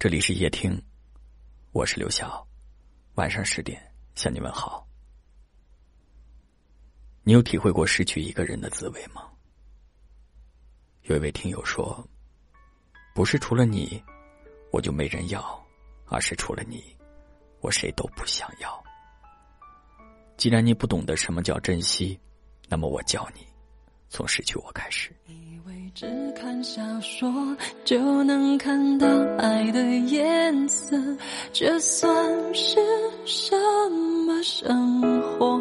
这里是夜听，我是刘晓。晚上十点向你问好。你有体会过失去一个人的滋味吗？有一位听友说：“不是除了你，我就没人要；而是除了你，我谁都不想要。”既然你不懂得什么叫珍惜，那么我教你，从失去我开始。以为只看小说就能看到爱的颜色，这算是什么生活？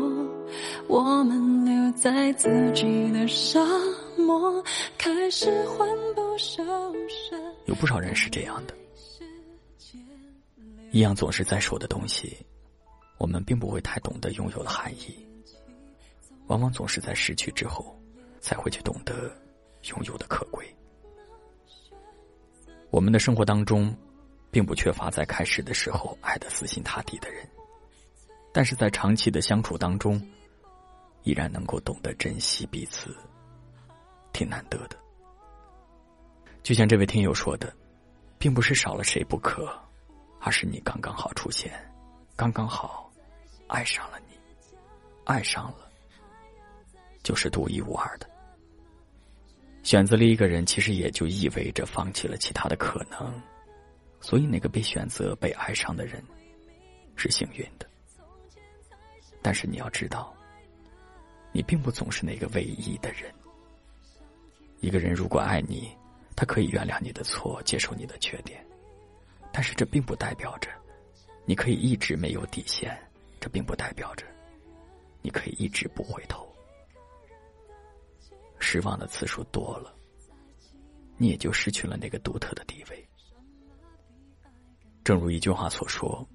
我们留在自己的沙漠，开始魂不守舍。有不少人是这样的，一样总是在说的东西，我们并不会太懂得拥有的含义，往往总是在失去之后，才会去懂得。拥有的可贵，我们的生活当中，并不缺乏在开始的时候爱的死心塌地的人，但是在长期的相处当中，依然能够懂得珍惜彼此，挺难得的。就像这位听友说的，并不是少了谁不可，而是你刚刚好出现，刚刚好爱上了你，爱上了，就是独一无二的。选择了一个人，其实也就意味着放弃了其他的可能，所以那个被选择、被爱上的人是幸运的。但是你要知道，你并不总是那个唯一的人。一个人如果爱你，他可以原谅你的错，接受你的缺点，但是这并不代表着你可以一直没有底线，这并不代表着你可以一直不回头。失望的次数多了，你也就失去了那个独特的地位。正如一句话所说：“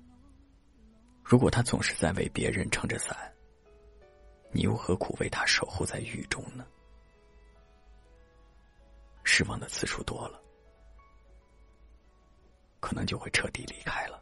如果他总是在为别人撑着伞，你又何苦为他守候在雨中呢？”失望的次数多了，可能就会彻底离开了。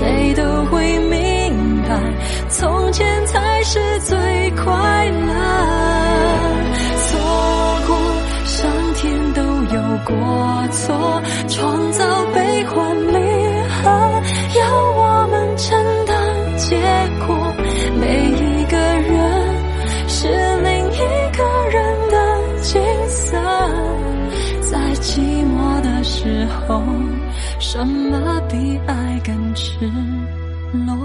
谁都会明白，从前才是最快乐。错过，上天都有过错，创造悲欢离合，要我们承担结果。每一个人是另一个人的景色，在寂寞的时候，什么比爱更赤裸？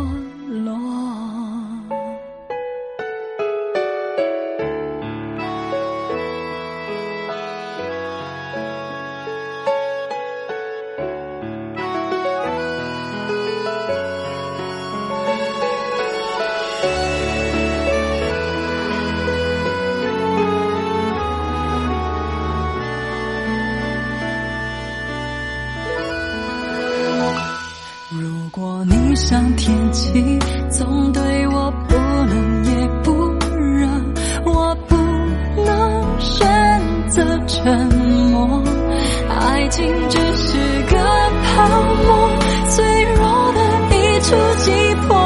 像天气，总对我不冷也不热，我不能选择沉默。爱情只是个泡沫，脆弱的一触即破。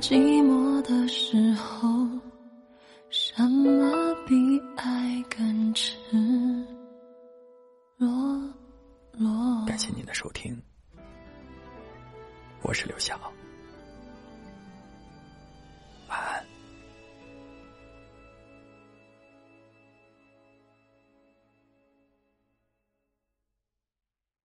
寂寞的时候什么比爱更赤裸裸感谢您的收听我是刘晓